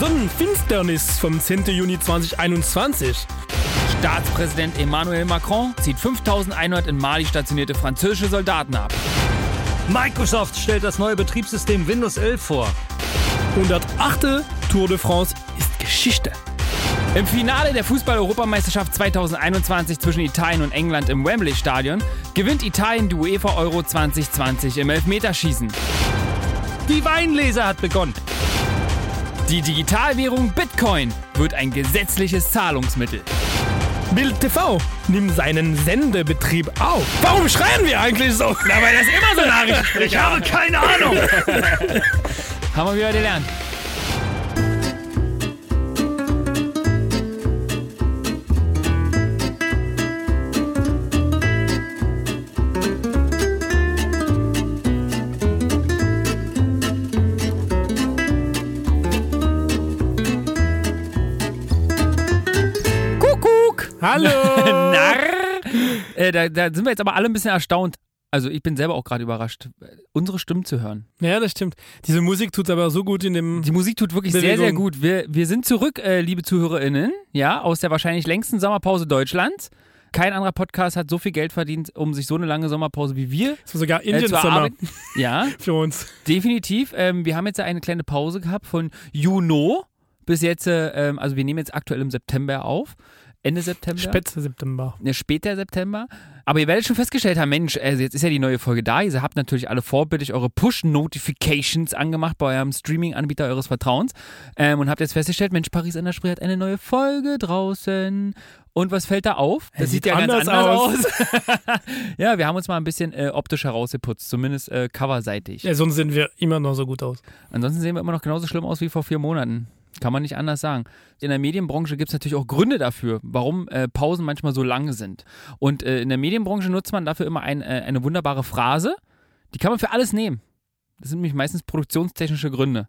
Sonnenfinsternis vom 10. Juni 2021. Staatspräsident Emmanuel Macron zieht 5100 in Mali stationierte französische Soldaten ab. Microsoft stellt das neue Betriebssystem Windows 11 vor. 108. Tour de France ist Geschichte. Im Finale der Fußball-Europameisterschaft 2021 zwischen Italien und England im Wembley-Stadion gewinnt Italien die UEFA Euro 2020 im Elfmeterschießen. Die Weinlese hat begonnen. Die Digitalwährung Bitcoin wird ein gesetzliches Zahlungsmittel. Bild TV nimmt seinen Sendebetrieb auf. Warum schreien wir eigentlich so? Na, weil das immer so Nachrichten Ich habe keine Ahnung. Haben wir wieder gelernt. Hallo. Narr! Äh, da, da sind wir jetzt aber alle ein bisschen erstaunt. Also ich bin selber auch gerade überrascht, unsere Stimmen zu hören. ja, das stimmt. Diese Musik tut aber so gut in dem. Die Musik tut wirklich sehr, sehr Bewegung. gut. Wir, wir sind zurück, äh, liebe ZuhörerInnen, ja, aus der wahrscheinlich längsten Sommerpause Deutschlands. Kein anderer Podcast hat so viel Geld verdient, um sich so eine lange Sommerpause wie wir Das war sogar äh, Indian zu Summer. Ja, für uns. definitiv. Ähm, wir haben jetzt eine kleine Pause gehabt von Juno bis jetzt, äh, ähm, also wir nehmen jetzt aktuell im September auf. Ende September. Spätze September. Ja, später September. Aber ihr werdet schon festgestellt haben, Mensch, also jetzt ist ja die neue Folge da. Ihr habt natürlich alle vorbildlich eure Push-Notifications angemacht bei eurem Streaming-Anbieter eures Vertrauens ähm, und habt jetzt festgestellt, Mensch, Paris an der Spree hat eine neue Folge draußen. Und was fällt da auf? Das sieht, sieht ja ganz anders anders aus. ja, wir haben uns mal ein bisschen äh, optisch herausgeputzt, zumindest äh, coverseitig. Ja, sonst sehen wir immer noch so gut aus. Ansonsten sehen wir immer noch genauso schlimm aus wie vor vier Monaten. Kann man nicht anders sagen. In der Medienbranche gibt es natürlich auch Gründe dafür, warum äh, Pausen manchmal so lang sind. Und äh, in der Medienbranche nutzt man dafür immer ein, äh, eine wunderbare Phrase. Die kann man für alles nehmen. Das sind nämlich meistens produktionstechnische Gründe.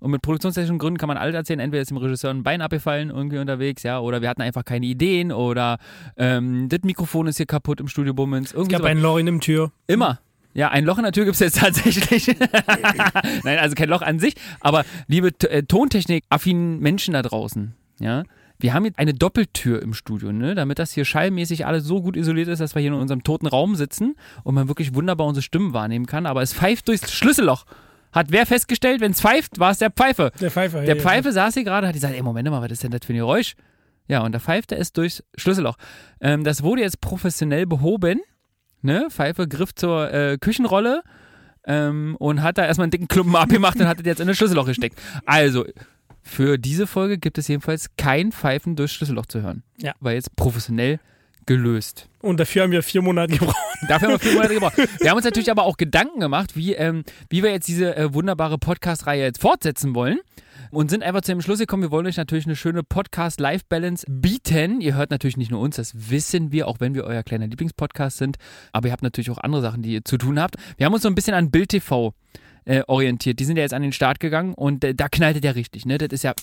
Und mit produktionstechnischen Gründen kann man alles erzählen. Entweder ist dem Regisseur ein Bein abgefallen irgendwie unterwegs, ja, oder wir hatten einfach keine Ideen, oder ähm, das Mikrofon ist hier kaputt im Studio Bummens. Es gab sowas. ein Loch in dem Tür. Immer. Ja, ein Loch in der Tür gibt es jetzt tatsächlich. Nein, also kein Loch an sich. Aber liebe äh, Tontechnik-affinen Menschen da draußen, ja, wir haben jetzt eine Doppeltür im Studio, ne, damit das hier schallmäßig alles so gut isoliert ist, dass wir hier in unserem toten Raum sitzen und man wirklich wunderbar unsere Stimmen wahrnehmen kann. Aber es pfeift durchs Schlüsselloch. Hat wer festgestellt, wenn es pfeift, war es der Pfeife. Der Pfeifer. Der ja, Pfeife saß hier gerade, hat gesagt, ey, Moment mal, was ist denn das für ein Geräusch? Ja, und der pfeifte es durchs Schlüsselloch. Ähm, das wurde jetzt professionell behoben. Ne? Pfeife griff zur äh, Küchenrolle ähm, und hat da erstmal einen dicken Klumpen abgemacht und hat das jetzt in das Schlüsselloch gesteckt. Also, für diese Folge gibt es jedenfalls kein Pfeifen durchs Schlüsselloch zu hören. Ja. War jetzt professionell gelöst. Und dafür haben wir vier Monate gebraucht. Dafür haben wir vier Monate gebraucht. Wir haben uns natürlich aber auch Gedanken gemacht, wie, ähm, wie wir jetzt diese äh, wunderbare Podcast-Reihe jetzt fortsetzen wollen. Und sind einfach zu dem Schluss gekommen, wir wollen euch natürlich eine schöne Podcast-Life-Balance bieten. Ihr hört natürlich nicht nur uns, das wissen wir, auch wenn wir euer kleiner Lieblingspodcast sind. Aber ihr habt natürlich auch andere Sachen, die ihr zu tun habt. Wir haben uns so ein bisschen an Bild TV äh, orientiert. Die sind ja jetzt an den Start gegangen und äh, da knallt der richtig. Ne? Das ist ja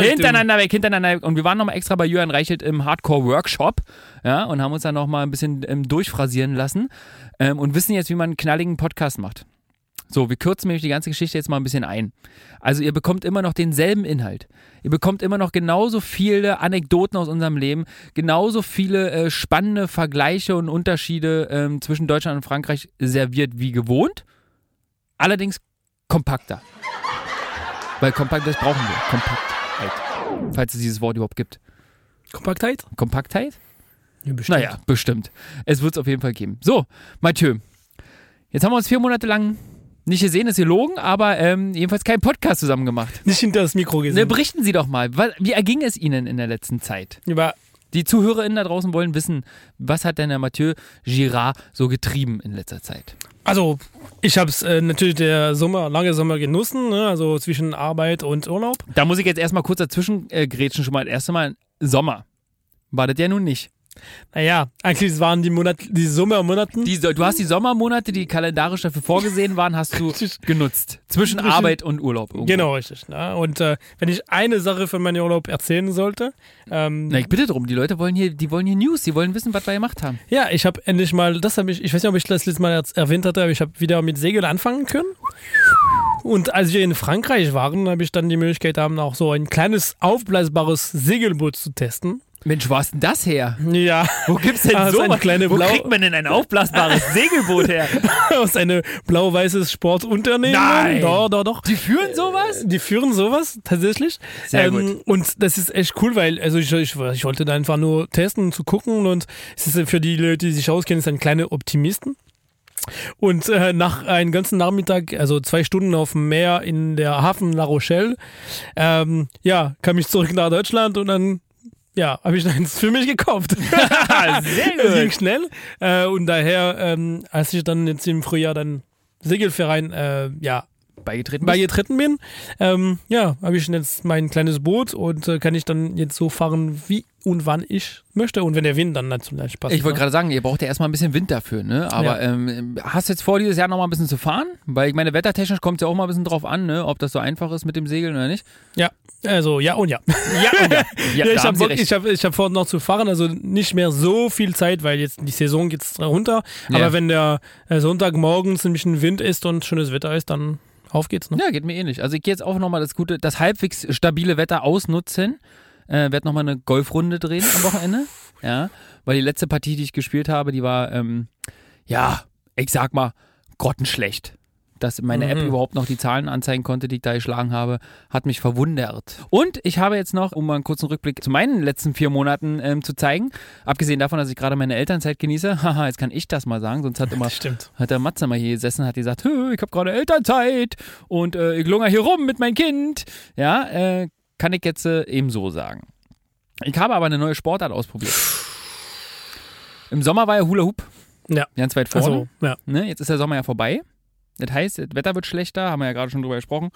hintereinander weg, hintereinander weg. Und wir waren nochmal extra bei Jürgen Reichelt im Hardcore-Workshop ja, und haben uns dann nochmal ein bisschen ähm, durchphrasieren lassen ähm, und wissen jetzt, wie man einen knalligen Podcast macht. So, wir kürzen nämlich die ganze Geschichte jetzt mal ein bisschen ein. Also ihr bekommt immer noch denselben Inhalt. Ihr bekommt immer noch genauso viele Anekdoten aus unserem Leben, genauso viele äh, spannende Vergleiche und Unterschiede ähm, zwischen Deutschland und Frankreich serviert wie gewohnt. Allerdings kompakter. Weil kompakt, das brauchen wir. Kompaktheit. Falls es dieses Wort überhaupt gibt. Kompaktheit? Kompaktheit? Ja, bestimmt. Naja, bestimmt. Es wird es auf jeden Fall geben. So, Mathieu. Jetzt haben wir uns vier Monate lang nicht gesehen, ist gelogen, aber ähm, jedenfalls keinen Podcast zusammen gemacht. Nicht hinter das Mikro Ne, gesehen. berichten Sie doch mal, wie erging es Ihnen in der letzten Zeit? Über Die ZuhörerInnen da draußen wollen wissen, was hat denn der Mathieu Girard so getrieben in letzter Zeit? Also, ich habe es äh, natürlich der Sommer, lange Sommer genossen, ne? also zwischen Arbeit und Urlaub. Da muss ich jetzt erstmal kurz dazwischen äh, grätschen, schon mal das erste Mal Sommer. War das ja nun nicht. Naja, eigentlich waren die Monate, die Sommermonaten. Die, du hast die Sommermonate, die kalendarisch dafür vorgesehen waren, hast du genutzt. Zwischen. Arbeit und Urlaub. irgendwo. Genau, richtig. Ne? Und äh, wenn ich eine Sache von meinem Urlaub erzählen sollte, ähm, Na, ich bitte drum, die Leute wollen hier, die wollen hier News, die wollen wissen, was wir gemacht haben. ja, ich habe endlich mal, das habe ich, ich weiß nicht, ob ich das letztes Mal erwähnt hatte, aber ich habe wieder mit Segeln anfangen können. Und als wir in Frankreich waren, habe ich dann die Möglichkeit haben, auch so ein kleines aufblasbares Segelboot zu testen. Mensch, wo hast denn das her? Ja, Wo gibt's denn Ah, so eine kleine Wo Blau- kriegt man denn ein aufblasbares Segelboot her? aus einem blau-weißes Sportunternehmen. Nein. Doch, doch, doch. Die führen sowas? Die führen sowas tatsächlich. Sehr ähm, gut. Und das ist echt cool, weil also ich, ich, ich wollte da einfach nur testen, zu gucken und es ist für die Leute, die sich auskennen, ist ein kleine Optimisten. Und äh, nach einem ganzen Nachmittag, also zwei Stunden auf dem Meer in der Hafen La Rochelle, ähm, ja, kam ich zurück nach Deutschland und dann ja, habe ich eins für mich gekauft. Sehr Das ging schnell. Äh, und daher, ähm, als ich dann jetzt im Frühjahr dann Segelverein äh, ja, Beigetreten bist? beigetreten bin, ähm, ja, habe ich jetzt mein kleines Boot und äh, kann ich dann jetzt so fahren, wie und wann ich möchte und wenn der Wind dann natürlich passt. Ich wollte ne? gerade sagen, ihr braucht ja erstmal ein bisschen Wind dafür, ne? Aber Ja. ähm, hast du jetzt vor, dieses Jahr nochmal ein bisschen zu fahren? Weil ich meine, wettertechnisch kommt es ja auch mal ein bisschen drauf an, ne? Ob das so einfach ist mit dem Segeln oder nicht. Ja, also ja und ja. Ja, und ja. ja, Ja, ich habe ich hab, ich hab vor, noch zu fahren, also nicht mehr so viel Zeit, weil jetzt die Saison geht runter. Aber wenn der äh, Sonntagmorgens ein bisschen Wind ist und schönes Wetter ist, dann auf geht's. Ne? Ja, geht mir ähnlich. Also ich gehe jetzt auch nochmal das gute, das halbwegs stabile Wetter ausnutzen. Äh, werde nochmal eine Golfrunde drehen am Wochenende. Ja. Weil die letzte Partie, die ich gespielt habe, die war, ähm, ja, ich sag mal, grottenschlecht. Dass meine App Mhm. überhaupt noch die Zahlen anzeigen konnte, die ich da geschlagen habe, hat mich verwundert. Und ich habe jetzt noch, um mal einen kurzen Rückblick zu meinen letzten vier Monaten ähm, zu zeigen, abgesehen davon, dass ich gerade meine Elternzeit genieße, haha, jetzt kann ich das mal sagen, sonst hat immer hat der Matze mal hier gesessen, hat gesagt, "Hö, ich habe gerade Elternzeit und äh, ich lunger hier rum mit meinem Kind. Ja, äh, kann ich jetzt äh, ebenso sagen. Ich habe aber eine neue Sportart ausprobiert. Im Sommer war ja Hula Hoop. Ja. Ganz weit vorne. Also, ja. Ne? Jetzt ist der Sommer ja vorbei. Das heißt, das Wetter wird schlechter, haben wir ja gerade schon drüber gesprochen.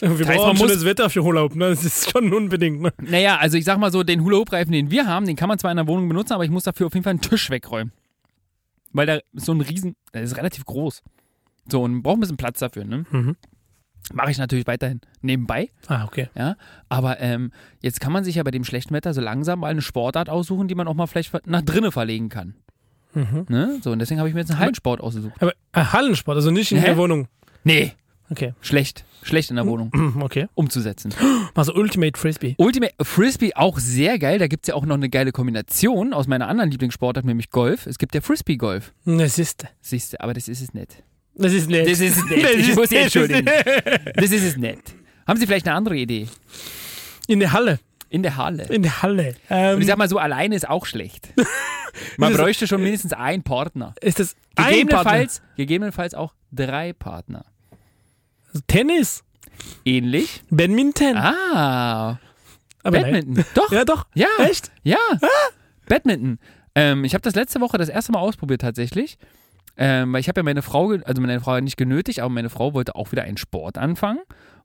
Wir heißt, brauchen man schönes Wetter für Urlaub, ne? Das ist schon unbedingt, ne? Naja, also ich sag mal so, den Hula-Hoop-Reifen, den wir haben, den kann man zwar in der Wohnung benutzen, aber ich muss dafür auf jeden Fall einen Tisch wegräumen. Weil da ist so ein Riesen, der ist relativ groß. So, und braucht ein bisschen Platz dafür, ne? Mhm. Mache ich natürlich weiterhin nebenbei, Ah, okay. ja. Aber ähm, jetzt kann man sich ja bei dem schlechten Wetter so langsam mal eine Sportart aussuchen, die man auch mal vielleicht nach drinnen verlegen kann. Mhm. Ne? So, und deswegen habe ich mir jetzt einen Hallensport ausgesucht. Aber äh, Hallensport, also nicht in Hä? der Wohnung. Nee, Okay. schlecht. Schlecht in der Wohnung Mhm, Okay. umzusetzen. Also Ultimate Frisbee. Ultimate Frisbee auch sehr geil. Da gibt es ja auch noch eine geile Kombination aus meiner anderen Lieblingssportart, nämlich Golf. Es gibt ja Frisbee-Golf. Das ist. Siehst du, aber das ist es nicht. Das ist nett. Das ist es nicht. Das Ich ist- muss ist entschuldigen. nett. Das ist es nicht. Haben Sie vielleicht eine andere Idee? In der Halle. In der Halle. In der Halle. Ähm, Und ich sag mal so, alleine ist auch schlecht. Man bräuchte schon mindestens einen Partner. ist das ein Partner? Gegebenenfalls, gegebenenfalls auch drei Partner. Tennis. Ähnlich. Badminton. Ah, Aber nein. Badminton. Doch. Ja, doch. Ja. Echt? Ja, Badminton. Ähm, ich habe das letzte Woche das erste Mal ausprobiert tatsächlich. Ähm, weil ich habe ja meine Frau, also meine Frau nicht genötigt, aber meine Frau wollte auch wieder einen Sport anfangen.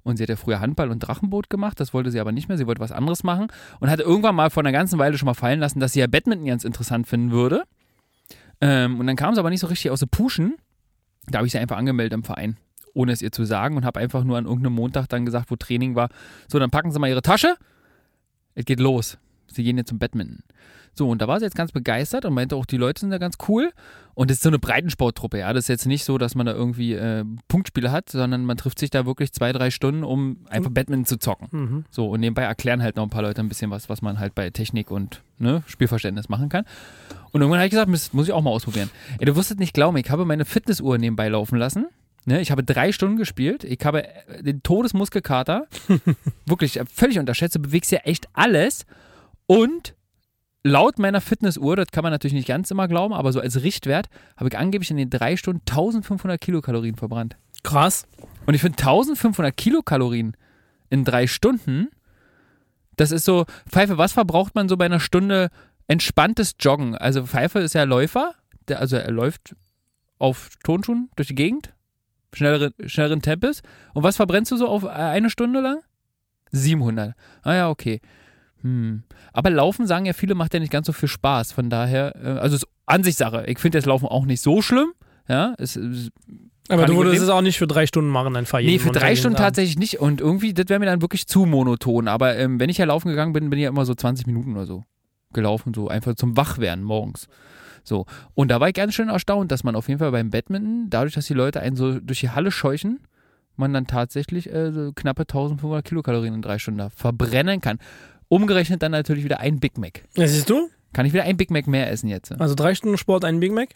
Und sie hat ja früher Handball und Drachenboot gemacht, das wollte sie aber nicht mehr, sie wollte was anderes machen. Und hatte irgendwann mal vor einer ganzen Weile schon mal fallen lassen, dass sie ja Badminton ganz interessant finden würde. Ähm, und dann kam sie aber nicht so richtig aus der Puschen. Da habe ich sie einfach angemeldet im Verein, ohne es ihr zu sagen und habe einfach nur an irgendeinem Montag dann gesagt, wo Training war, so, dann packen Sie mal Ihre Tasche, es geht los. Sie gehen jetzt zum Badminton. So, und da war sie jetzt ganz begeistert und meinte auch, die Leute sind da ganz cool. Und es ist so eine Breitensporttruppe, ja. Das ist jetzt nicht so, dass man da irgendwie äh, Punktspiele hat, sondern man trifft sich da wirklich zwei, drei Stunden, um einfach Badminton zu zocken. Mhm. So, und nebenbei erklären halt noch ein paar Leute ein bisschen was, was man halt bei Technik und ne, Spielverständnis machen kann. Und irgendwann habe ich gesagt, das muss ich auch mal ausprobieren. Ey, du wirst es nicht glauben, ich habe meine Fitnessuhr nebenbei laufen lassen. Ne, ich habe drei Stunden gespielt. Ich habe äh, den Todesmuskelkater. Wirklich äh, völlig unterschätzt. Du bewegst ja echt alles. Und laut meiner Fitnessuhr, das kann man natürlich nicht ganz immer glauben, aber so als Richtwert, habe ich angeblich in den drei Stunden 1500 Kilokalorien verbrannt. Krass. Und ich finde 1500 Kilokalorien in drei Stunden, das ist so, Pfeife, was verbraucht man so bei einer Stunde entspanntes Joggen? Also Pfeife ist ja Läufer, der, also er läuft auf Tonschuhen durch die Gegend, schnelleren, schnelleren Tempos. Und was verbrennst du so auf eine Stunde lang? 700. Ah ja, okay. Hm. Aber Laufen, sagen ja viele, macht ja nicht ganz so viel Spaß. Von daher, äh, also es ist Ansichtssache. Ich finde das Laufen auch nicht so schlimm. Ja, es, es Aber du würdest es auch nicht für drei Stunden machen, einfach jeden Nee, für drei Stunden tatsächlich nicht. Und irgendwie, das wäre mir dann wirklich zu monoton. Aber ähm, wenn ich ja laufen gegangen bin, bin ich ja immer so 20 Minuten oder so gelaufen, so einfach zum Wachwerden morgens. So. Und da war ich ganz schön erstaunt, dass man auf jeden Fall beim Badminton, dadurch, dass die Leute einen so durch die Halle scheuchen, man dann tatsächlich äh, so knappe 1500 Kilokalorien in drei Stunden da verbrennen kann. Umgerechnet dann natürlich wieder ein Big Mac. Ja, siehst du? Kann ich wieder ein Big Mac mehr essen jetzt? Also drei Stunden Sport, ein Big Mac.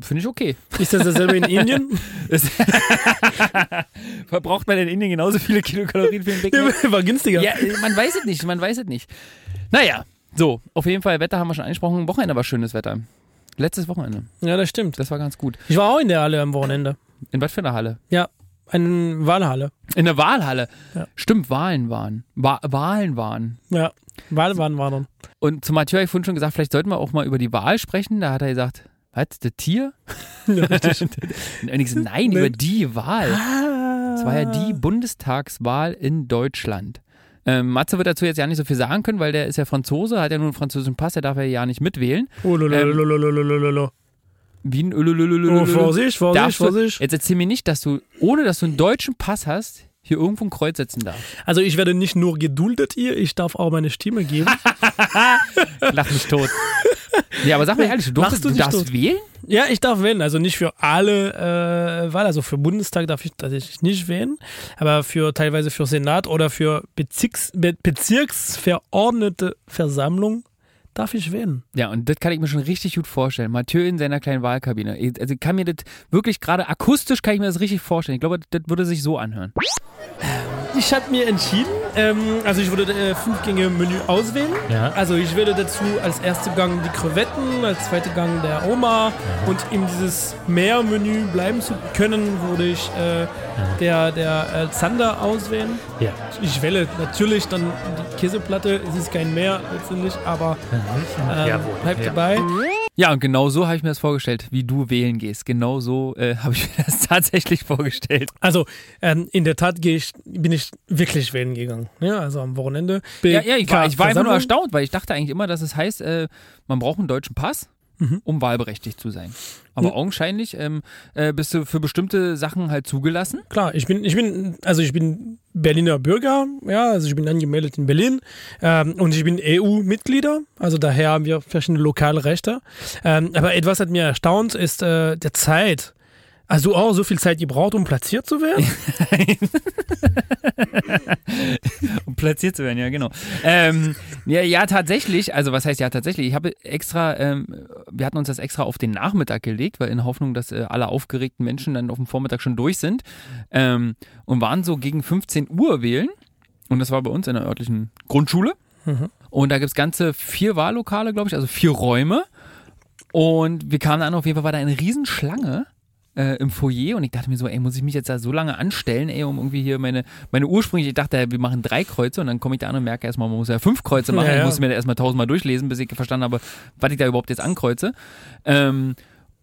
Finde ich okay. Ist das dasselbe in Indien? Das Verbraucht man in Indien genauso viele Kilokalorien für ein Big Mac? War günstiger. Ja, man weiß es nicht, man weiß es nicht. Naja, so, auf jeden Fall, Wetter haben wir schon angesprochen. Wochenende war schönes Wetter. Letztes Wochenende. Ja, das stimmt. Das war ganz gut. Ich war auch in der Halle am Wochenende. In was für einer Halle? Ja, in Wahlhalle. In der Wahlhalle. Ja. Stimmt, Wahlen waren. Wa Wahlen waren. Ja, Wahlen waren waren. Und zu Mathieu habe ich vorhin schon gesagt, vielleicht sollten wir auch mal über die Wahl sprechen. Da hat er gesagt, was, das Tier? Ja, und ich so, nein, nee. über die Wahl. Es ah. war ja die Bundestagswahl in Deutschland. Ähm, Matze wird dazu jetzt ja nicht so viel sagen können, weil der ist ja Franzose, hat ja nur einen französischen Pass, der darf ja ja nicht mitwählen. Oh, lo, lo, ähm, lo, wie ein oh Ölölölölölö. Vorsicht, Vorsicht, Darfst Vorsicht. Jetzt erzähl mir nicht, dass du, ohne dass du einen deutschen Pass hast, hier irgendwo ein Kreuz setzen darfst. Also ich werde nicht nur geduldet hier, ich darf auch meine Stimme geben. Lach mich tot. ja, aber sag mal ehrlich, du, durftest, du du darfst tot? wählen? ja, ich darf wählen. Also nicht für alle äh, Wahlen, also für Bundestag darf ich tatsächlich nicht wählen, aber für teilweise für Senat oder für Bezirks, Be Bezirksverordnete Versammlung darf ich wählen. Ja, und das kann ich mir schon richtig gut vorstellen. Mathieu in seiner kleinen Wahlkabine. Also ich kann mir das wirklich gerade akustisch kann ich mir das richtig vorstellen. Ich glaube, das würde sich so anhören. Ich habe mir entschieden, ähm, also ich würde äh, fünf Gänge Menü auswählen. Ja. Also ich würde dazu als erster Gang die Krevetten, als zweiter Gang der Oma und in dieses Meermenü bleiben zu können, würde ich äh, der, der äh, Zander auswählen. Ja. Ich wähle natürlich dann die Käseplatte, es ist kein Meer letztendlich, aber ähm, bleibt Ja. dabei. Ja, und genau so habe ich mir das vorgestellt, wie du wählen gehst. Genau so äh, habe ich mir das tatsächlich vorgestellt. Also ähm, in der Tat ich, bin ich wirklich wählen gegangen. Ja, also am Wochenende. Ja, ja ich war, ich war einfach nur erstaunt, weil ich dachte eigentlich immer, dass es heißt, äh, man braucht einen deutschen Pass, Mhm. um wahlberechtigt zu sein. Aber Ja. augenscheinlich ähm, äh, bist du für bestimmte Sachen halt zugelassen. Klar, ich bin, ich bin, also ich bin Berliner Bürger, ja, also ich bin angemeldet in Berlin ähm, und ich bin EU-Mitglieder, also daher haben wir verschiedene lokale Rechte. Ähm, aber etwas hat mir erstaunt, ist äh, der Zeit. Hast du auch so viel Zeit gebraucht, um platziert zu werden? Um platziert zu werden, ja, genau. Ähm, ja, ja, tatsächlich, also was heißt ja tatsächlich? Ich habe extra, ähm, wir hatten uns das extra auf den Nachmittag gelegt, weil in Hoffnung, dass äh, alle aufgeregten Menschen dann auf dem Vormittag schon durch sind ähm, und waren so gegen 15 Uhr wählen. Und das war bei uns in der örtlichen Grundschule. Mhm. Und da gibt es ganze vier Wahllokale, glaube ich, also vier Räume. Und wir kamen an, auf jeden Fall war da eine Riesenschlange äh, im Foyer und ich dachte mir so, ey, muss ich mich jetzt da so lange anstellen, ey, um irgendwie hier meine, meine ursprüngliche, ich dachte, wir machen drei Kreuze und dann komme ich da an und merke erstmal, man muss ja fünf Kreuze machen. Ja, ja. Ich muss mir da erstmal tausendmal durchlesen, bis ich verstanden habe, was ich da überhaupt jetzt ankreuze. Ähm,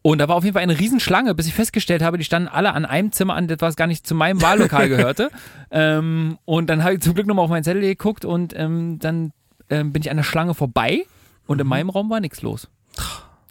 und da war auf jeden Fall eine Riesenschlange, bis ich festgestellt habe, die standen alle an einem Zimmer an, das was gar nicht zu meinem Wahllokal gehörte. ähm, und dann habe ich zum Glück nochmal auf meinen Zettel geguckt und ähm, dann ähm, bin ich an der Schlange vorbei und in Mhm. meinem Raum war nichts los.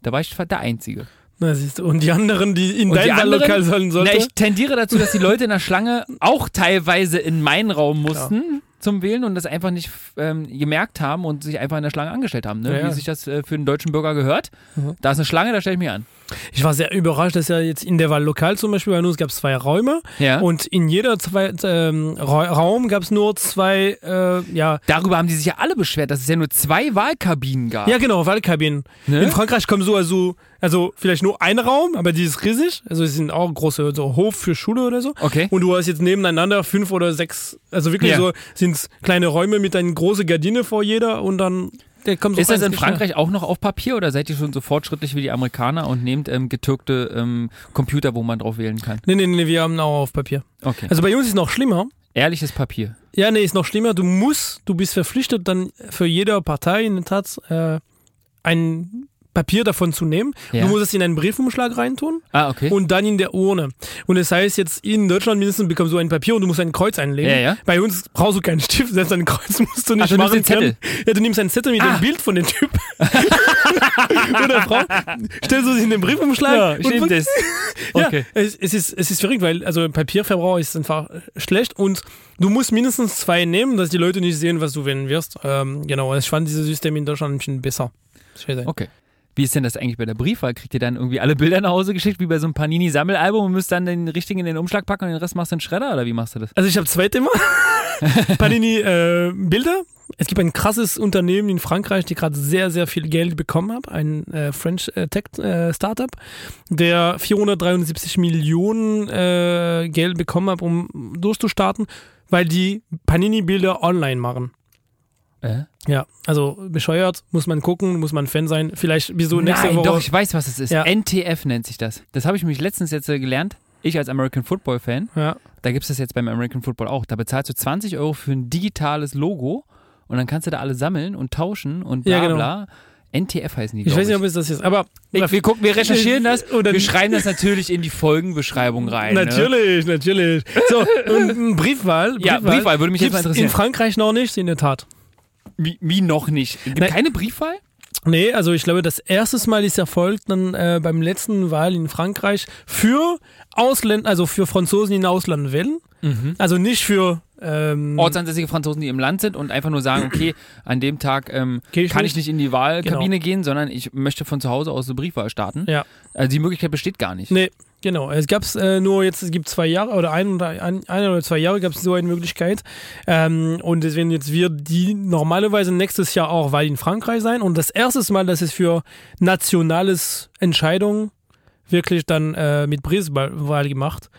Da war ich der Einzige. Na, siehst du, und die anderen, die in Und dein Wahllokal sollen sollten? ich tendiere dazu, dass die Leute in der Schlange auch teilweise in meinen Raum mussten zum Wählen und das einfach nicht ähm, gemerkt haben und sich einfach in der Schlange angestellt haben, ne? Ja, ja. wie sich das äh, für einen deutschen Bürger gehört. Mhm. Da ist eine Schlange, da stelle ich mich an. Ich war sehr überrascht, dass ja jetzt in der Wahllokal zum Beispiel bei uns gab es zwei Räume Ja. und in jeder zwei, ähm, Ra Raum gab es nur zwei, äh, ja, Darüber haben die sich ja alle beschwert, dass es ja nur zwei Wahlkabinen gab. ja genau, Wahlkabinen. Ne? In Frankreich kommen so also, also vielleicht nur ein Raum, aber die ist riesig. Also es sind auch große so Hof für Schule oder so. Okay. Und du hast jetzt nebeneinander fünf oder sechs, also wirklich Ja. so sind kleine Räume mit einer großen Gardine vor jeder und dann der kommt so Ist das in. Frankreich auch noch auf Papier oder seid ihr schon so fortschrittlich wie die Amerikaner und nehmt ähm, getürkte ähm, Computer, wo man drauf wählen kann? Nee, nee, nee, wir haben auch auf Papier. Okay. Also bei uns ist noch schlimmer. Ehrliches Papier. Ja, nee, ist noch schlimmer. Du musst, du bist verpflichtet, dann für jede Partei in der Tat äh, ein Papier davon zu nehmen. Ja. Du musst es in einen Briefumschlag reintun Ah, okay. und dann in der Urne. Und das heißt jetzt, in Deutschland mindestens bekommst du ein Papier und du musst ein Kreuz einlegen. Ja, ja. Bei uns brauchst du keinen Stift, selbst ein Kreuz musst du nicht Ach, du nimmst machen den Zettel. können. Ja, du nimmst einen Zettel mit Ah. dem Bild von dem Typ oder Frau, stellst du sie in den Briefumschlag ja, und das. Okay. ja, es, es, ist, es ist verrückt, weil also Papierverbrauch ist einfach schlecht und du musst mindestens zwei nehmen, dass die Leute nicht sehen, was du wählen wirst. Ähm, genau, ich fand dieses System in Deutschland ein bisschen besser. Okay. Wie ist denn das eigentlich bei der Briefwahl? Kriegt ihr dann irgendwie alle Bilder nach Hause geschickt, wie bei so einem Panini-Sammelalbum und müsst dann den richtigen in den Umschlag packen und den Rest machst du in den Schredder oder wie machst du das? Also ich habe zwei Themen. Panini äh, Bilder. Es gibt ein krasses Unternehmen in Frankreich, die gerade sehr, sehr viel Geld bekommen hat. Ein äh, French äh, Tech äh, Startup, der 473 Millionen äh, Geld bekommen hat, um durchzustarten, weil die Panini-Bilder online machen. Äh? Ja, also bescheuert, muss man gucken, muss man Fan sein. Vielleicht bist du nächste Nein, Woche. doch, ich weiß, was es ist. Ja. NTF nennt sich das. Das habe ich mich letztens jetzt äh, gelernt. Ich als American Football Fan. ja. Da gibt es das jetzt beim American Football auch. Da bezahlst du 20 Euro für ein digitales Logo und dann kannst du da alle sammeln und tauschen und bla Ja, genau. bla. NTF heißen die. Ich weiß nicht, ob es das ist, aber ich, wir gucken, wir recherchieren das. Oder wir schreiben das natürlich in die Folgenbeschreibung rein. Ne? Natürlich, natürlich. So, und ein Briefwahl. Ja, Briefwahl würde mich jetzt mal interessieren. In Frankreich noch nicht, in der Tat. Wie, wie noch nicht? Gibt Nein. keine Briefwahl? Nee, also ich glaube, das erste Mal ist erfolgt dann äh, beim letzten Wahl in Frankreich für Ausländer, also für Franzosen, die in Ausland wählen. Also nicht für ähm, Ortsansässige Franzosen, die im Land sind und einfach nur sagen, okay, an dem Tag ähm, ich kann ich nicht in die Wahlkabine gehen, sondern ich möchte von zu Hause aus eine Briefwahl starten. Ja. Also die Möglichkeit besteht gar nicht. Nee, genau. Es gab es äh, nur jetzt, es gibt zwei Jahre oder ein, oder ein, ein oder zwei Jahre gab es so eine Möglichkeit. Ähm, und deswegen jetzt wird die normalerweise nächstes Jahr auch Wahl in Frankreich sein. Und das erste Mal, dass es für nationales Entscheidungen wirklich dann äh, mit Briefwahl gemacht.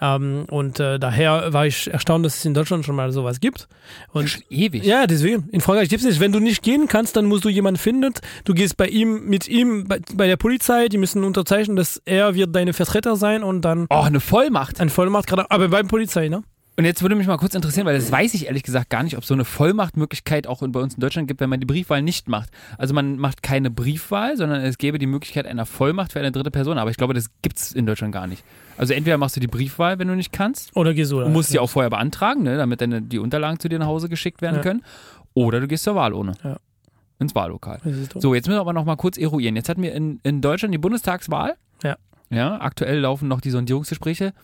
Ähm, und äh, daher war ich erstaunt, dass es in Deutschland schon mal sowas gibt. Und Schon ewig. ja, deswegen. In Frankreich gibt es nicht. Wenn du nicht gehen kannst, dann musst du jemanden finden. Du gehst bei ihm, mit ihm, bei, bei der Polizei, die müssen unterzeichnen, dass er wird deine Vertreter sein und dann Oh, eine Vollmacht. ein Vollmacht, gerade, aber beim Polizei, ne? Und jetzt würde mich mal kurz interessieren, weil das weiß ich ehrlich gesagt gar nicht, ob so eine Vollmachtmöglichkeit auch bei uns in Deutschland gibt, wenn man die Briefwahl nicht macht. Also man macht keine Briefwahl, sondern es gäbe die Möglichkeit einer Vollmacht für eine dritte Person. Aber ich glaube, das gibt es in Deutschland gar nicht. Also entweder machst du die Briefwahl, wenn du nicht kannst, Oder gehst du du musst sie auch vorher beantragen, ne, damit dann die Unterlagen zu dir nach Hause geschickt werden Ja. können. Oder du gehst zur Wahlurne. Ja. Ins Wahllokal. So. So, jetzt müssen wir aber noch mal kurz eruieren. Jetzt hatten wir in, in Deutschland die Bundestagswahl. Ja. Ja, aktuell laufen noch die Sondierungsgespräche.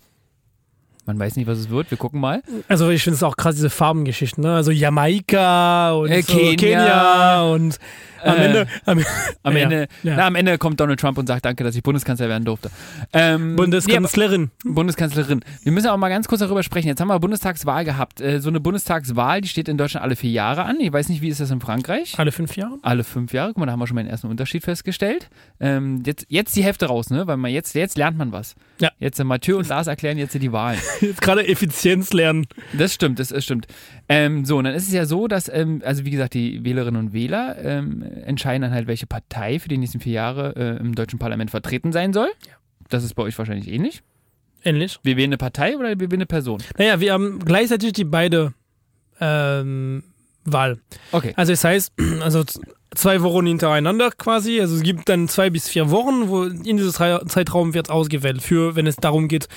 Man weiß nicht, was es wird. Wir gucken mal. Also ich finde es auch krass, diese Farbengeschichten, ne? Also Jamaika und Äh, so, Kenia. Kenia und am Äh, Ende am, Am, Ja, Ende, ja. Na, am Ende kommt Donald Trump und sagt Danke, dass ich Bundeskanzler werden durfte. Ähm, Bundeskanzlerin. nee, Bundeskanzlerin. Wir müssen auch mal ganz kurz darüber sprechen. Jetzt haben wir Bundestagswahl gehabt. Äh, so eine Bundestagswahl, die steht in Deutschland alle vier Jahre an. Ich weiß nicht, wie ist das in Frankreich? Alle fünf Jahre. Alle fünf Jahre. Guck mal, da haben wir schon mal den ersten Unterschied festgestellt. Ähm, jetzt, jetzt die Hälfte raus, ne? Weil man jetzt, jetzt lernt man was. Ja. Jetzt äh, Mathieu und Lars erklären jetzt die Wahlen. Jetzt gerade Effizienz lernen. Das stimmt, das, das stimmt. Ähm, so, und dann ist es ja so, dass, ähm, also wie gesagt, die Wählerinnen und Wähler ähm, entscheiden dann halt, welche Partei für die nächsten vier Jahre äh, im deutschen Parlament vertreten sein soll. Das ist bei euch wahrscheinlich ähnlich. Ähnlich. Wir wählen eine Partei oder wir wählen eine Person? Naja, wir haben gleichzeitig die beide ähm, Wahl. Okay. Also es heißt, also zwei Wochen hintereinander quasi. Also es gibt dann zwei bis vier Wochen, wo in diesem Zei- Zeitraum wird ausgewählt für, wenn es darum geht,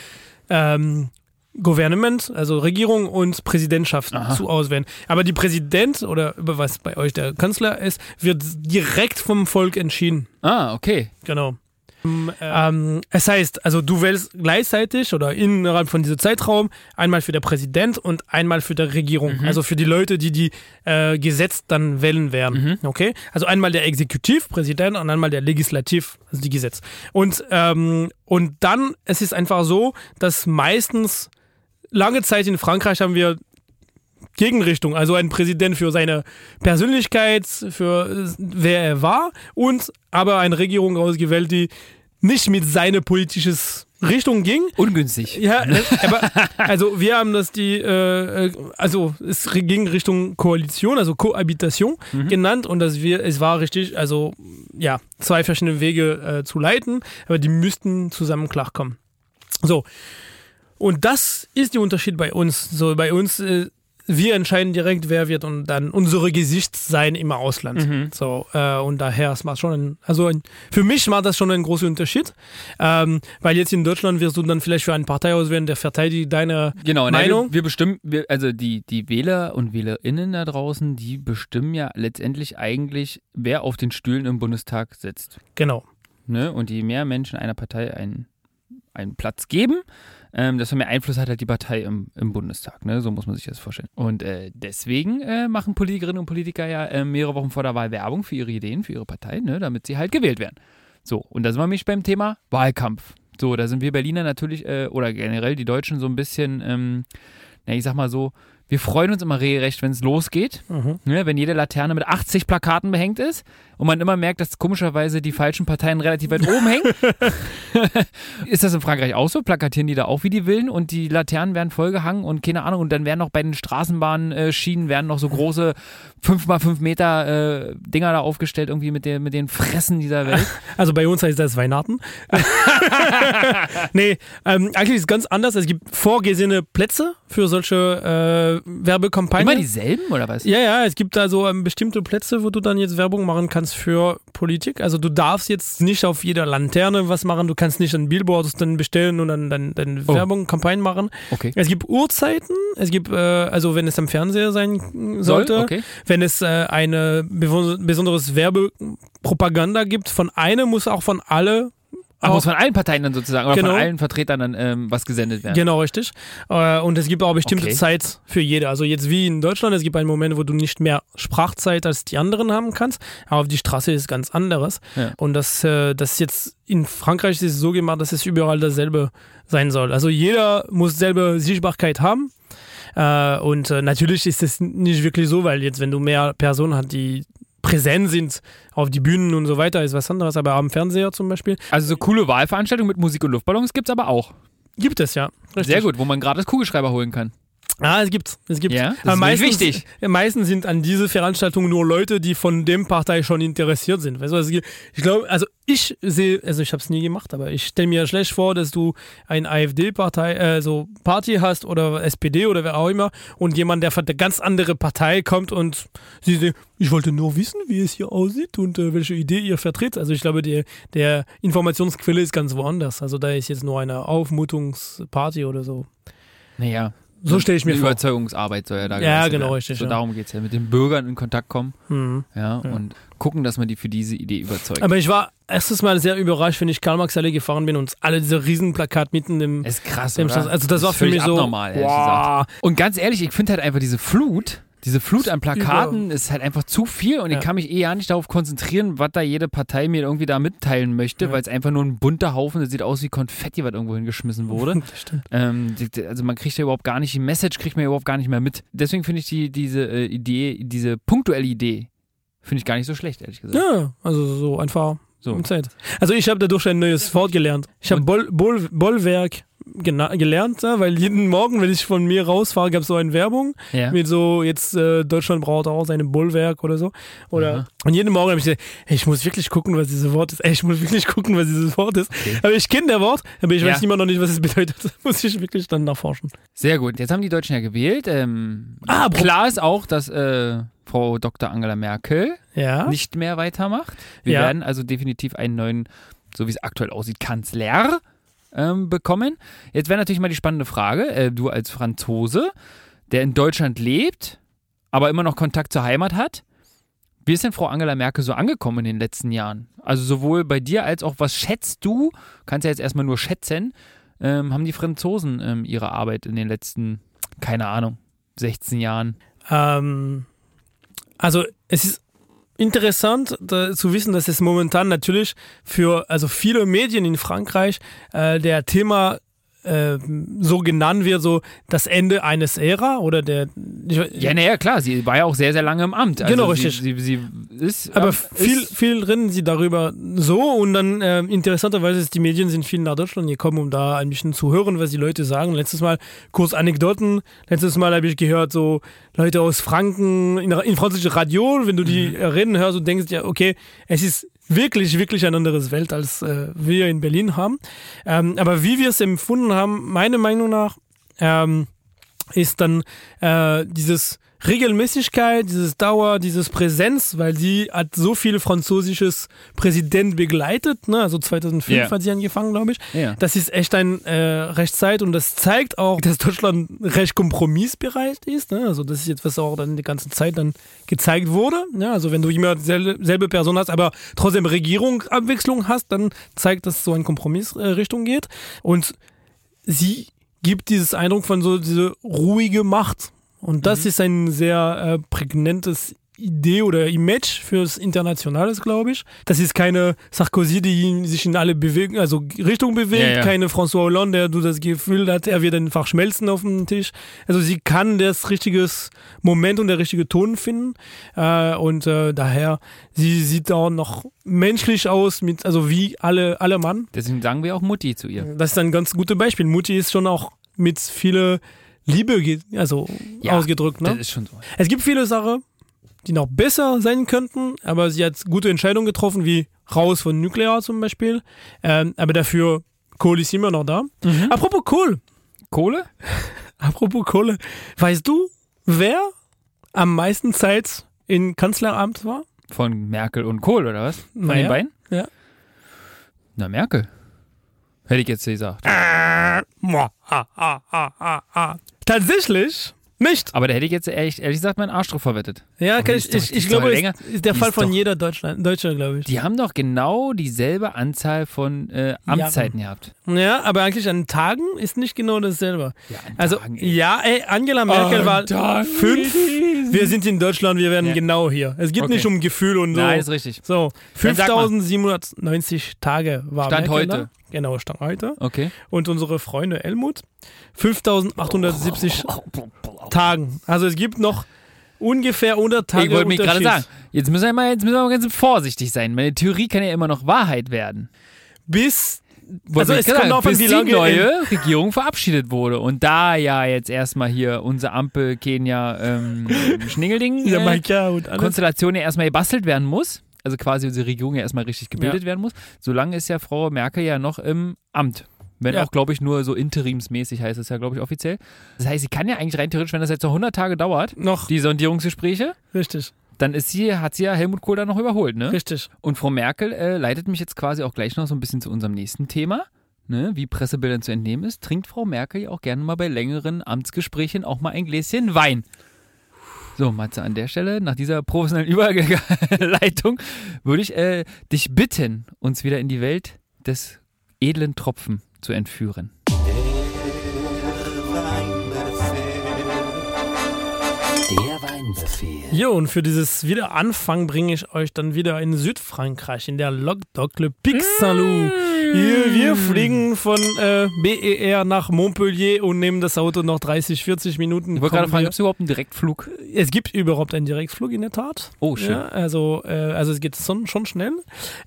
ähm, Gouvernement, also Regierung und Präsidentschaft Aha. zu auswählen. Aber die Präsident oder über was bei euch der Kanzler ist, wird direkt vom Volk entschieden. Ah, okay. Genau. Ähm, es heißt, also du wählst gleichzeitig oder innerhalb von diesem Zeitraum einmal für der Präsident und einmal für die Regierung. Also für die Leute, die die äh, Gesetz dann wählen werden. Okay? Also einmal der Exekutivpräsident und einmal der Legislativ, also die Gesetz. Und, ähm, und dann, es ist einfach so, dass meistens lange Zeit in Frankreich haben wir Gegenrichtung, also ein Präsident für seine Persönlichkeit, für wer er war und aber eine Regierung ausgewählt, die nicht mit seiner politisches Richtung ging. Ungünstig. Ja, äh, aber also wir haben das die, äh, äh, also es ging Richtung Koalition, also Kohabitation genannt und dass wir, es war richtig, also ja, zwei verschiedene Wege äh, zu leiten, aber die müssten zusammen klarkommen. So. Und das ist der Unterschied bei uns. So, bei uns äh, wir entscheiden direkt, wer wird und dann unsere Gesicht sein im Ausland. Mhm. So, äh, und daher, es macht schon ein, also ein, für mich macht das schon einen großen Unterschied. Ähm, weil jetzt in Deutschland wirst du dann vielleicht für eine Partei auswählen, der verteidigt deine Genau, Meinung. wir, wir bestimmen, wir, also die, die Wähler und Wählerinnen da draußen, die bestimmen ja letztendlich eigentlich, wer auf den Stühlen im Bundestag sitzt. Genau. Ne? Und je mehr Menschen einer Partei einen, einen Platz geben, ähm, desto mehr Einfluss hat halt die Partei im, im Bundestag. Ne? So muss man sich das vorstellen. Und äh, deswegen äh, machen Politikerinnen und Politiker ja äh, mehrere Wochen vor der Wahl Werbung für ihre Ideen, für ihre Partei, ne? damit sie halt gewählt werden. So, und da sind wir nämlich beim Thema Wahlkampf. So, da sind wir Berliner natürlich, äh, oder generell die Deutschen so ein bisschen, ähm, na, ich sag mal so, wir freuen uns immer regelrecht, wenn es losgeht. Mhm. Ne, wenn jede Laterne mit 80 Plakaten behängt ist und man immer merkt, dass komischerweise die falschen Parteien relativ weit oben hängen. ist das in Frankreich auch so? Plakatieren die da auch wie die Willen und die Laternen werden vollgehangen und keine Ahnung und dann werden noch bei den Straßenbahnschienen werden noch so große 5x5 Meter äh, Dinger da aufgestellt, irgendwie mit, der, mit den Fressen dieser Welt. Also bei uns heißt das Weihnachten. nee, ähm, eigentlich ist es ganz anders. Es gibt vorgesehene Plätze für solche äh, Werbekampagnen. Immer dieselben oder was? Ja, ja, es gibt da so ähm, bestimmte Plätze, wo du dann jetzt Werbung machen kannst für Politik. Also du darfst jetzt nicht auf jeder Lanterne was machen, du kannst nicht ein Billboard dann bestellen und dann, dann, dann Oh. Werbung, Kampagnen machen. Okay. Es gibt Uhrzeiten, es gibt, äh, also wenn es am Fernseher sein Soll? sollte, Okay. wenn es äh, eine besonderes Werbepropaganda gibt von einem, muss auch von alle Ach, muss von allen Parteien dann sozusagen oder Genau. von allen Vertretern dann ähm, was gesendet werden. Genau, richtig. Äh, und es gibt auch bestimmte Okay. Zeit für jede. Also jetzt wie in Deutschland, es gibt einen Moment, wo du nicht mehr Sprachzeit als die anderen haben kannst, aber auf die Straße ist ganz anderes. Ja. Und das, äh, das jetzt in Frankreich ist es so gemacht, dass es überall dasselbe sein soll. Also jeder muss selber Sichtbarkeit haben. Äh, und äh, natürlich ist es nicht wirklich so, weil jetzt, wenn du mehr Personen hast, die präsent sind auf die Bühnen und so weiter, ist was anderes. Aber am Fernseher zum Beispiel Also so coole Wahlveranstaltungen mit Musik und Luftballons gibt es aber auch. gibt es ja. Richtig. Sehr gut, wo man gratis Kugelschreiber holen kann. Ah, es gibt, es gibt. Ja, das Aber ist wichtig. Meistens sind an diese Veranstaltungen nur Leute, die von dem Partei schon interessiert sind. Weißt du, also ich glaube, also ich sehe, also ich habe es nie gemacht, aber ich stelle mir schlecht vor, dass du ein AfD-Partei, äh, so Party hast oder SPD oder wer auch immer und jemand, der von der ganz andere Partei kommt und sie sagen, ich wollte nur wissen, wie es hier aussieht und äh, welche Idee ihr vertritt. Also ich glaube, die, der Informationsquelle ist ganz woanders. Also da ist jetzt nur eine Aufmutungsparty oder so. Naja. So stelle ich mir vor. Überzeugungsarbeit soll ja da Ja, genau, werden. richtig, So ja. darum geht es ja. Mit den Bürgern in Kontakt kommen Mhm. ja, und gucken, dass man die für diese Idee überzeugt. Aber ich war erstes Mal sehr überrascht, wenn ich Karl-Marx-Allee gefahren bin und alle diese Riesenplakat mitten im. das ist krass? Straß- also das war ist für mich so. abnormal, ehrlich wow. Und ganz ehrlich, ich finde halt einfach diese Flut, diese Flut an Plakaten ist halt einfach zu viel und Ja. ich kann mich eh ja nicht darauf konzentrieren, was da jede Partei mir irgendwie da mitteilen möchte, Ja. weil es einfach nur ein bunter Haufen, das sieht aus wie Konfetti, was irgendwo hingeschmissen wurde. Stimmt. Ähm, also man kriegt ja überhaupt gar nicht, die Message kriegt man ja überhaupt gar nicht mehr mit. Deswegen finde ich die, diese äh, Idee, diese punktuelle Idee, finde ich gar nicht so schlecht, ehrlich gesagt. Ja, also so einfach So. Zeit. Also ich habe dadurch ein neues Wort gelernt. Ich habe Boll, Boll, Bollwerk gelernt, weil jeden Morgen, wenn ich von mir rausfahre, gab es so eine Werbung Ja. mit so, jetzt äh, Deutschland braucht auch seine Bollwerk oder so. Oder Aha. und jeden Morgen habe ich gesagt, ey, ich muss wirklich gucken, was dieses Wort ist. Ey, ich muss wirklich gucken, was dieses Wort ist. Aber ich kenne der Wort, aber ich Ja. weiß immer noch nicht, was es bedeutet. muss ich wirklich dann nachforschen. Sehr gut. Jetzt haben die Deutschen ja gewählt. Ähm, Ah, klar ist auch, dass äh, Frau Dr. Angela Merkel Ja. nicht mehr weitermacht. Wir Ja. werden also definitiv einen neuen, so wie es aktuell aussieht, Kanzler ähm, bekommen. Jetzt wäre natürlich mal die spannende Frage, äh, du als Franzose, der in Deutschland lebt, aber immer noch Kontakt zur Heimat hat, wie ist denn Frau Angela Merkel so angekommen in den letzten Jahren? Also sowohl bei dir als auch, was schätzt du, kannst ja jetzt erstmal nur schätzen, ähm, haben die Franzosen ähm, ihre Arbeit in den letzten, keine Ahnung, 16 Jahren? Ähm, also es ist interessant da, zu wissen, dass es momentan natürlich für also viele Medien in Frankreich äh, der Thema äh, so genannt wird, so das Ende eines Ära oder der ich, Ja, naja, klar, sie war ja auch sehr, sehr lange im Amt. Also Genau, sie, richtig. Sie, sie ist, aber ähm, viel, ist, viel reden sie darüber so und dann äh, interessanterweise ist die Medien sind viel nach Deutschland gekommen, um da ein bisschen zu hören, was die Leute sagen. Letztes Mal kurz Anekdoten. Letztes Mal habe ich gehört, so Leute aus Franken in, in französische Radio, wenn du die Mhm. reden hörst und denkst, ja, okay, es ist wirklich, wirklich ein anderes Welt, als äh, wir in Berlin haben. Ähm, aber wie wir es empfunden haben, meiner Meinung nach, ähm, ist dann äh, dieses Regelmäßigkeit, dieses Dauer, dieses Präsenz, weil sie hat so viele französisches Präsident begleitet, ne? also 2005 Ja. hat sie angefangen, glaube ich. Ja. Das ist echt ein äh, Rechtszeit und das zeigt auch, dass Deutschland recht kompromissbereit ist. Ne? Also das ist jetzt, was auch dann die ganze Zeit dann gezeigt wurde. Ne? Also wenn du immer dieselbe selbe Person hast, aber trotzdem Regierungsabwechslung hast, dann zeigt, dass so eine Kompromissrichtung äh, Richtung geht. Und sie gibt dieses Eindruck von so diese ruhige Macht. Und das ist ein sehr äh, prägnantes Idee oder Image fürs Internationales, glaube ich. Das ist keine Sarkozy, die sich in alle bewegen, also Richtung bewegt, Ja, ja. keine François Hollande, der du das Gefühl hast, er wird einfach schmelzen auf dem Tisch. Also sie kann das richtige Moment und der richtige Ton finden. Äh, und äh, daher, sie sieht auch noch menschlich aus, mit, also wie alle, alle Mann. Deswegen sagen wir auch Mutti zu ihr. Das ist ein ganz gutes Beispiel. Mutti ist schon auch mit viel Liebe ge- also Ja, ausgedrückt. Ne? Das ist schon so. Es gibt viele Sachen, die noch besser sein könnten, aber sie hat gute Entscheidungen getroffen, wie raus von Nuklear zum Beispiel. Ähm, aber dafür, Kohl ist immer noch da. Apropos Kohl, Kohle? apropos Kohle, weißt du, wer am meisten Zeit in Kanzleramt war? Von Merkel und Kohl, oder was? Von Naja. den beiden? Ja. Na, Merkel. Hätte ich jetzt gesagt. Ha, ha, ha, ha. Tatsächlich nicht. Aber da hätte ich jetzt ehrlich, ehrlich gesagt meinen Arsch drauf verwettet. Ja, kann ich, doch- ich, ich glaube, länger. ist, ist der Fall ist von doch- jeder Deutschland, Deutscher, glaube ich. Die haben doch genau dieselbe Anzahl von äh, Amtszeiten gehabt. Ja, aber eigentlich an Tagen ist nicht genau dasselbe. Ja, Also, Tagen, ey. ja, ey, Angela Merkel An war Tagen. fünf. Wir sind in Deutschland, wir werden Ja. genau hier. Es geht Okay. nicht um Gefühl und so. Nein, ist richtig. so, Dann sag mal. 5790 Tage war Stand Merkel heute. Da. Genau, Stand heute. Okay. Und unsere Freunde Helmut 5870 Tagen. Also es gibt noch ungefähr 100 Tage ich wollte mich gerade sagen, jetzt müssen, wir mal, jetzt müssen wir mal ganz vorsichtig sein. Meine Theorie kann ja immer noch Wahrheit werden. Bis Also es kommt auf bis die neue Regierung verabschiedet wurde. Und da ja jetzt erstmal hier unsere Ampel Kenia ähm, Schningelding äh, alles. Konstellation ja erstmal gebastelt werden muss, also quasi unsere Regierung ja erstmal richtig gebildet werden muss, solange ist ja Frau Merkel ja noch im Amt. Wenn Ja. auch, glaube ich, nur so interimsmäßig heißt es ja, glaube ich, offiziell. Das heißt, sie kann ja eigentlich rein theoretisch, wenn das jetzt noch 100 Tage dauert, Noch, die Sondierungsgespräche, richtig, dann ist sie, hat sie ja Helmut Kohl dann noch überholt, ne? richtig. Und Frau Merkel äh, leitet mich jetzt quasi auch gleich noch so ein bisschen zu unserem nächsten Thema. Ne, wie Pressebildern zu entnehmen ist, trinkt Frau Merkel ja auch gerne mal bei längeren Amtsgesprächen auch mal ein Gläschen Wein. So, Matze, an der Stelle, nach dieser professionellen Überleitung, würde ich äh, dich bitten, uns wieder in die Welt des edlen Tropfen zu entführen. Der Weinbefehl. Jo, und für dieses Wiederanfang bringe ich euch dann wieder in Südfrankreich, in der Languedoc Le Pic Hier, wir fliegen von äh, BER nach Montpellier und nehmen das Auto noch 30, 40 Minuten. Ich wollte gerade fragen, wir- gibt es überhaupt einen Direktflug? es gibt überhaupt einen Direktflug in der Tat. Oh, schön. Ja, also, äh, also es geht schon, schon schnell.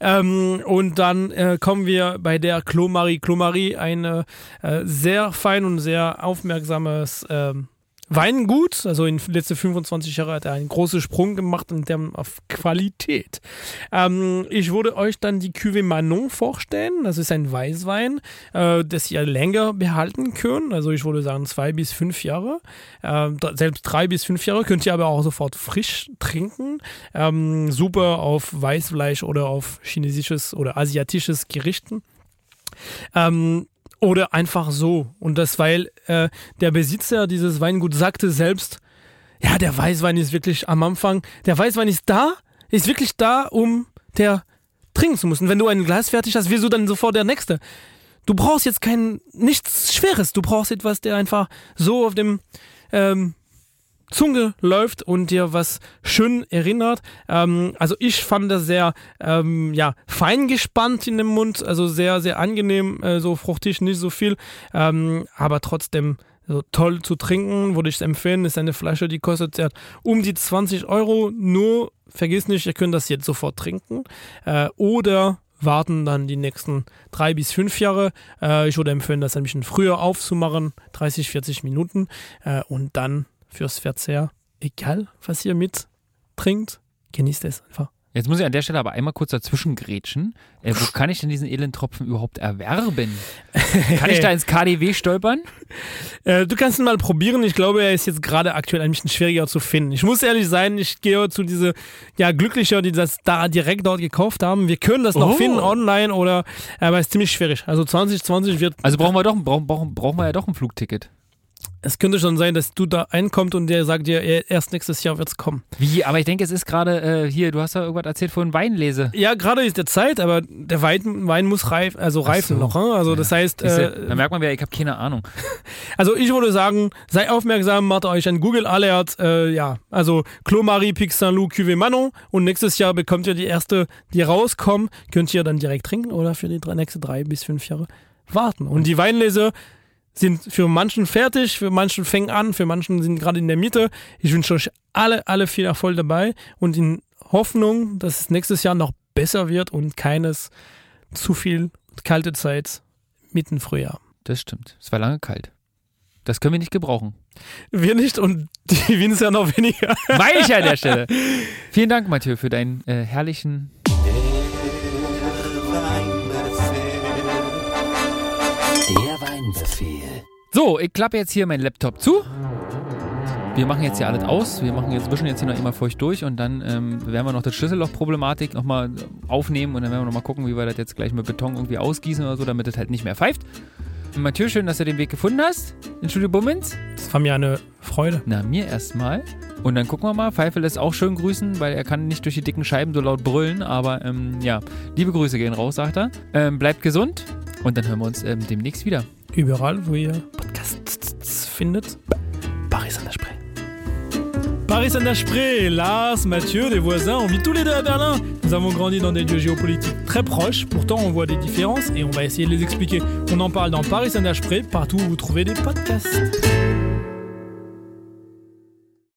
Ähm, und dann äh, kommen wir bei der Clos-Marie. Clos-Marie, ein äh, äh, sehr fein und sehr aufmerksames ähm, Weingut. Also in den letzten 25 Jahren hat er einen großen Sprung gemacht in Termen auf Qualität. Ähm, ich würde euch dann die Cuvée Manon vorstellen. Das ist ein Weißwein, äh, das ihr länger behalten könnt. Also ich würde sagen zwei bis fünf Jahre. Ähm, selbst drei bis fünf Jahre könnt ihr aber auch sofort frisch trinken. Ähm, super auf Weißfleisch oder auf chinesisches oder asiatisches Gerichten. Ähm, oder einfach so. Und das, weil äh, der Besitzer dieses Weinguts sagte selbst, ja, der Weißwein ist wirklich am Anfang, der Weißwein ist da, ist wirklich da, um der trinken zu müssen. Wenn du ein Glas fertig hast, du dann sofort der Nächste. Du brauchst jetzt kein, nichts Schweres, du brauchst etwas, der einfach so auf dem ähm, Zunge läuft und dir was schön erinnert. Ähm, also ich fand das sehr ähm, ja, fein gespannt in dem Mund, also sehr, sehr angenehm, äh, so fruchtig, nicht so viel, ähm, aber trotzdem so toll zu trinken, würde ich es empfehlen. Ist eine Flasche, die kostet ja um die 20 Euro. Nur vergiss nicht, ihr könnt das jetzt sofort trinken. Äh, oder warten dann die nächsten drei bis fünf Jahre. Äh, ich würde empfehlen, das ein bisschen früher aufzumachen, 30, 40 Minuten. Äh, und dann fürs Verzehr, egal was ihr mit trinkt, genießt es einfach Jetzt muss ich an der Stelle aber einmal kurz dazwischen grätschen. Äh, wo kann ich denn diesen Elendtropfen überhaupt erwerben? Kann ich da ins KDW stolpern? Äh, du kannst ihn mal probieren. Ich glaube, er ist jetzt gerade aktuell ein bisschen schwieriger zu finden. Ich muss ehrlich sein, ich gehe zu diese ja Glücklicher, die das da direkt dort gekauft haben. Wir können das noch Oh. finden online oder, aber es ist ziemlich schwierig. Also 2020 wird, Also brauchen wir doch, brauchen, brauchen, brauchen wir ja doch ein Flugticket. Es könnte schon sein, dass du da einkommst und der sagt dir, er- erst nächstes Jahr wird's kommen. Wie? Aber ich denke, es ist gerade äh, hier, du hast ja irgendwas erzählt von Weinlese. Ja, gerade ist der Zeit, aber der Wein, Wein muss reif, also reifen so. noch. Hein? Also das heißt, äh, da merkt man wieder, ich habe keine Ahnung. Also ich würde sagen, sei aufmerksam, macht euch ein Google Alert, äh, ja, also Clos-Marie, Pic Saint-Loup, Cuvée Manon und nächstes Jahr bekommt ihr die erste, die rauskommen, könnt ihr dann direkt trinken oder für die nächsten drei bis fünf Jahre warten. Und die Weinlese sind für manchen fertig, für manchen fängen an, für manchen sind gerade in der Mitte. Ich wünsche euch alle, alle viel Erfolg dabei und in Hoffnung, dass es nächstes Jahr noch besser wird und keines zu viel kalte Zeit mitten Frühjahr. Das stimmt. Es war lange kalt. Das können wir nicht gebrauchen. Wir nicht und die Winzer noch weniger. Meine ich an der Stelle. Vielen Dank, Mathieu, für deinen äh, herrlichen. Der Weinbefehl. So, ich klappe jetzt hier meinen Laptop zu. Wir machen jetzt hier alles aus. Wir machen jetzt, wischen jetzt hier noch immer feucht durch und dann ähm, werden wir noch das Schlüsselloch-Problematik nochmal aufnehmen und dann werden wir nochmal gucken, wie wir das jetzt gleich mit Beton irgendwie ausgießen oder so, damit es halt nicht mehr pfeift. Mathieu, schön, dass du den Weg gefunden hast in Studio Bummens. Das war mir eine Freude. Na, mir erstmal. Und dann gucken wir mal. Pfeife lässt auch schön grüßen, weil er kann nicht durch die dicken Scheiben so laut brüllen. Aber ähm, ja, liebe Grüße gehen raus, sagt er. Ähm, bleibt gesund und dann hören wir uns ähm, demnächst wieder. Überall, wo ihr Podcasts findet. Paris Saint-Esprit. Paris Saint-Esprit, Lars, Mathieu, des voisins, on vit tous les deux à Berlin. Nous avons grandi dans des lieux géopolitiques très proches, pourtant on voit des différences et on va essayer de les expliquer. On en parle dans Paris Saint-Esprit, partout où vous trouvez des podcasts.